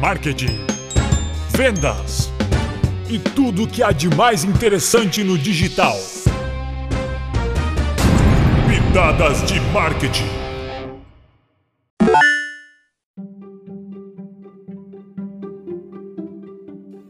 marketing, vendas e tudo o que há de mais interessante no digital. Pitadas de marketing.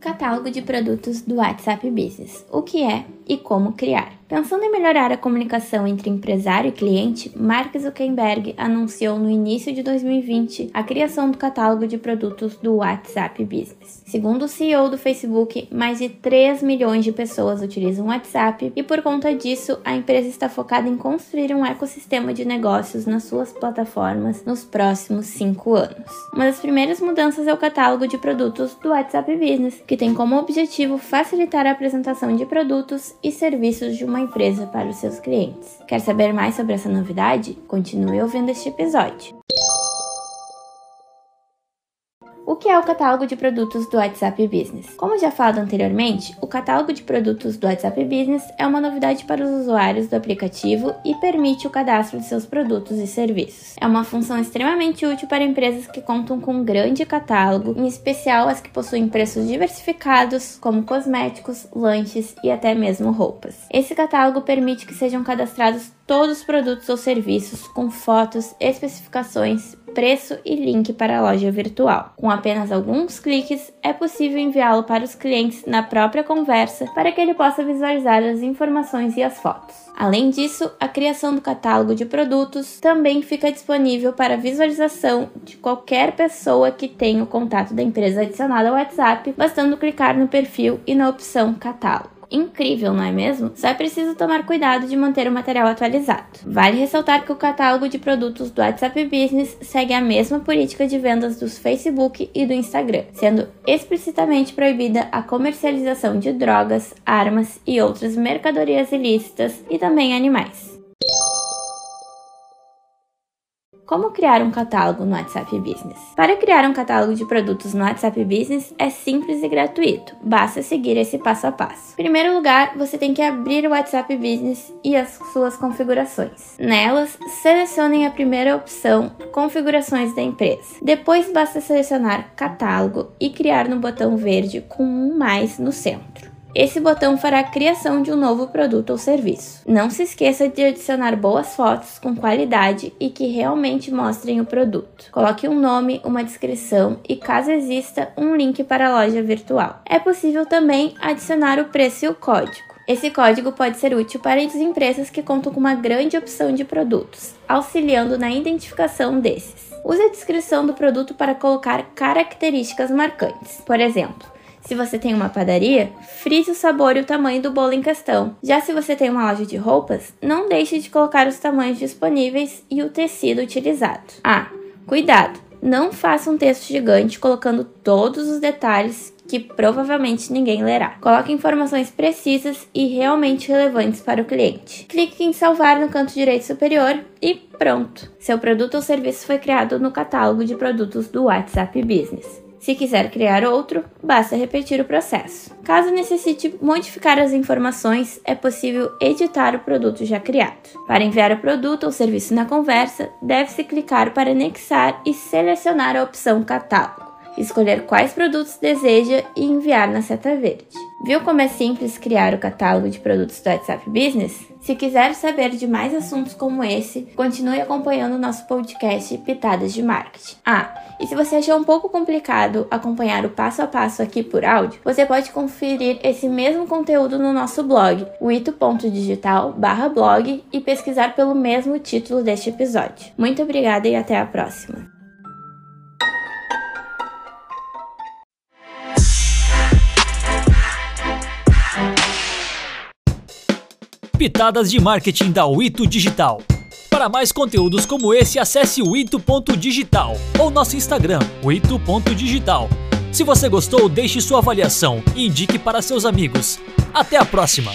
Catálogo de produtos do WhatsApp Business. O que é e como criar. Pensando em melhorar a comunicação entre empresário e cliente, Mark Zuckerberg anunciou no início de 2020 a criação do catálogo de produtos do WhatsApp Business. Segundo o CEO do Facebook, mais de 3 milhões de pessoas utilizam o WhatsApp e por conta disso, a empresa está focada em construir um ecossistema de negócios nas suas plataformas nos próximos 5 anos. Uma das primeiras mudanças é o catálogo de produtos do WhatsApp Business, que tem como objetivo facilitar a apresentação de produtos e serviços de uma empresa para os seus clientes. Quer saber mais sobre essa novidade? Continue ouvindo este episódio. O que é o catálogo de produtos do WhatsApp Business? Como já falado anteriormente, o catálogo de produtos do WhatsApp Business é uma novidade para os usuários do aplicativo e permite o cadastro de seus produtos e serviços. É uma função extremamente útil para empresas que contam com um grande catálogo, em especial as que possuem preços diversificados, como cosméticos, lanches e até mesmo roupas. Esse catálogo permite que sejam cadastrados todos os produtos ou serviços com fotos, especificações, preço e link para a loja virtual. Com apenas alguns cliques, é possível enviá-lo para os clientes na própria conversa para que ele possa visualizar as informações e as fotos. Além disso, a criação do catálogo de produtos também fica disponível para visualização de qualquer pessoa que tenha o contato da empresa adicionado ao WhatsApp, bastando clicar no perfil e na opção catálogo incrível, não é mesmo? Só é preciso tomar cuidado de manter o material atualizado. Vale ressaltar que o catálogo de produtos do WhatsApp Business segue a mesma política de vendas dos Facebook e do Instagram, sendo explicitamente proibida a comercialização de drogas, armas e outras mercadorias ilícitas e também animais. Como criar um catálogo no WhatsApp Business? Para criar um catálogo de produtos no WhatsApp Business é simples e gratuito, basta seguir esse passo a passo. Em primeiro lugar, você tem que abrir o WhatsApp Business e as suas configurações. Nelas, selecionem a primeira opção, Configurações da empresa. Depois, basta selecionar Catálogo e criar no botão verde com um mais no centro. Esse botão fará a criação de um novo produto ou serviço. Não se esqueça de adicionar boas fotos com qualidade e que realmente mostrem o produto. Coloque um nome, uma descrição e, caso exista, um link para a loja virtual. É possível também adicionar o preço e o código. Esse código pode ser útil para as empresas que contam com uma grande opção de produtos, auxiliando na identificação desses. Use a descrição do produto para colocar características marcantes. Por exemplo, se você tem uma padaria, frise o sabor e o tamanho do bolo em questão. Já se você tem uma loja de roupas, não deixe de colocar os tamanhos disponíveis e o tecido utilizado. Ah, cuidado! Não faça um texto gigante colocando todos os detalhes que provavelmente ninguém lerá. Coloque informações precisas e realmente relevantes para o cliente. Clique em salvar no canto direito superior e pronto! Seu produto ou serviço foi criado no catálogo de produtos do WhatsApp Business. Se quiser criar outro, basta repetir o processo. Caso necessite modificar as informações, é possível editar o produto já criado. Para enviar o produto ou serviço na conversa, deve-se clicar para anexar e selecionar a opção Catálogo escolher quais produtos deseja e enviar na seta verde. Viu como é simples criar o catálogo de produtos do WhatsApp Business? Se quiser saber de mais assuntos como esse, continue acompanhando o nosso podcast Pitadas de Marketing. Ah, e se você achou um pouco complicado acompanhar o passo a passo aqui por áudio, você pode conferir esse mesmo conteúdo no nosso blog, o ito.digital/blog e pesquisar pelo mesmo título deste episódio. Muito obrigada e até a próxima. Pitadas de Marketing da Wito Digital. Para mais conteúdos como esse, acesse o ou nosso Instagram, ito.digital. Se você gostou, deixe sua avaliação e indique para seus amigos. Até a próxima!